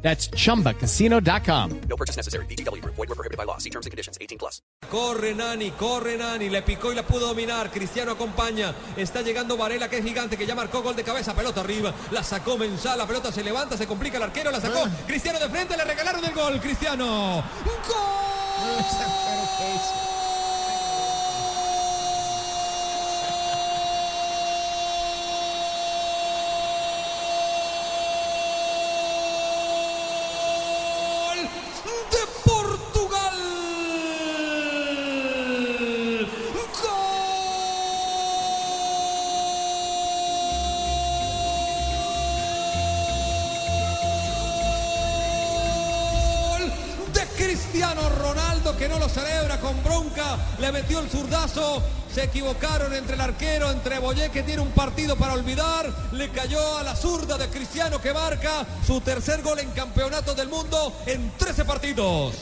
That's chumbacasino.com. No purchase necessary. BGW. Void were prohibited by law. See terms and conditions. 18 plus. Corre Nani, corre Nani, le picó y la pudo dominar. Cristiano acompaña. Está llegando Varela, que es gigante, que ya marcó gol de cabeza. Pelota arriba. La sacó Mensah. La pelota se levanta, se complica el arquero. La sacó. Cristiano de frente, le regalaron el gol. Cristiano. ¡Gol! Cristiano Ronaldo que no lo celebra con bronca, le metió el zurdazo, se equivocaron entre el arquero, entre Boyé que tiene un partido para olvidar, le cayó a la zurda de Cristiano que marca su tercer gol en campeonato del mundo en 13 partidos.